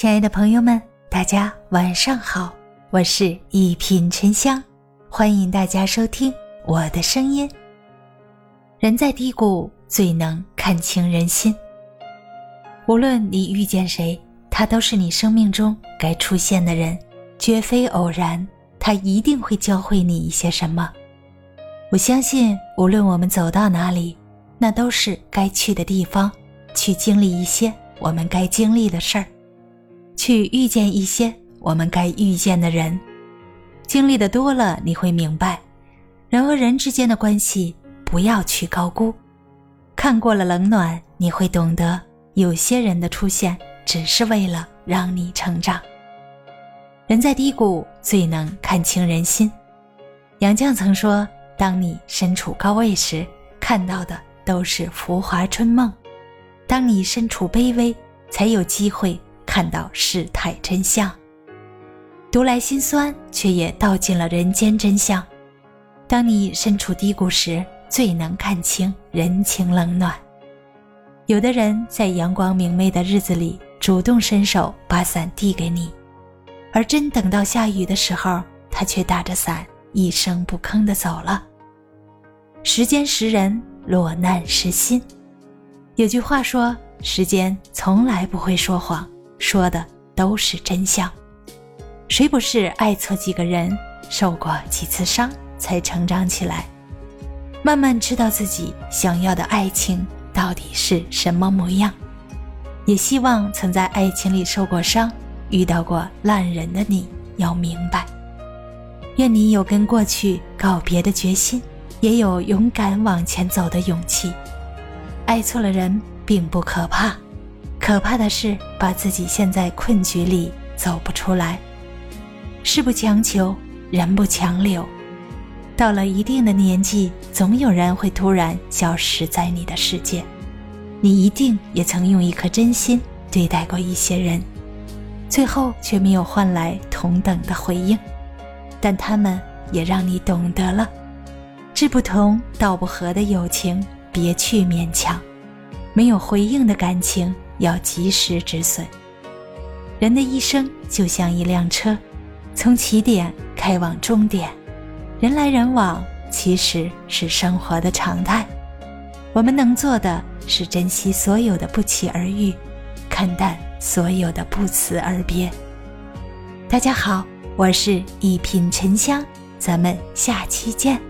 亲爱的朋友们，大家晚上好，我是一品沉香，欢迎大家收听我的声音。人在低谷最能看清人心。无论你遇见谁，他都是你生命中该出现的人，绝非偶然。他一定会教会你一些什么。我相信，无论我们走到哪里，那都是该去的地方，去经历一些我们该经历的事儿。去遇见一些我们该遇见的人，经历的多了，你会明白，人和人之间的关系不要去高估。看过了冷暖，你会懂得，有些人的出现只是为了让你成长。人在低谷最能看清人心。杨绛曾说：“当你身处高位时，看到的都是浮华春梦；当你身处卑微，才有机会。”看到事态真相，读来心酸，却也道尽了人间真相。当你身处低谷时，最能看清人情冷暖。有的人在阳光明媚的日子里主动伸手把伞递给你，而真等到下雨的时候，他却打着伞一声不吭地走了。时间识人，落难识心。有句话说：“时间从来不会说谎。”说的都是真相，谁不是爱错几个人，受过几次伤，才成长起来，慢慢知道自己想要的爱情到底是什么模样。也希望曾在爱情里受过伤、遇到过烂人的你，要明白，愿你有跟过去告别的决心，也有勇敢往前走的勇气。爱错了人，并不可怕。可怕的是，把自己陷在困局里走不出来。事不强求，人不强留。到了一定的年纪，总有人会突然消失在你的世界。你一定也曾用一颗真心对待过一些人，最后却没有换来同等的回应。但他们也让你懂得了：志不同道不合的友情，别去勉强；没有回应的感情。要及时止损。人的一生就像一辆车，从起点开往终点，人来人往其实是生活的常态。我们能做的是珍惜所有的不期而遇，看淡所有的不辞而别。大家好，我是一品沉香，咱们下期见。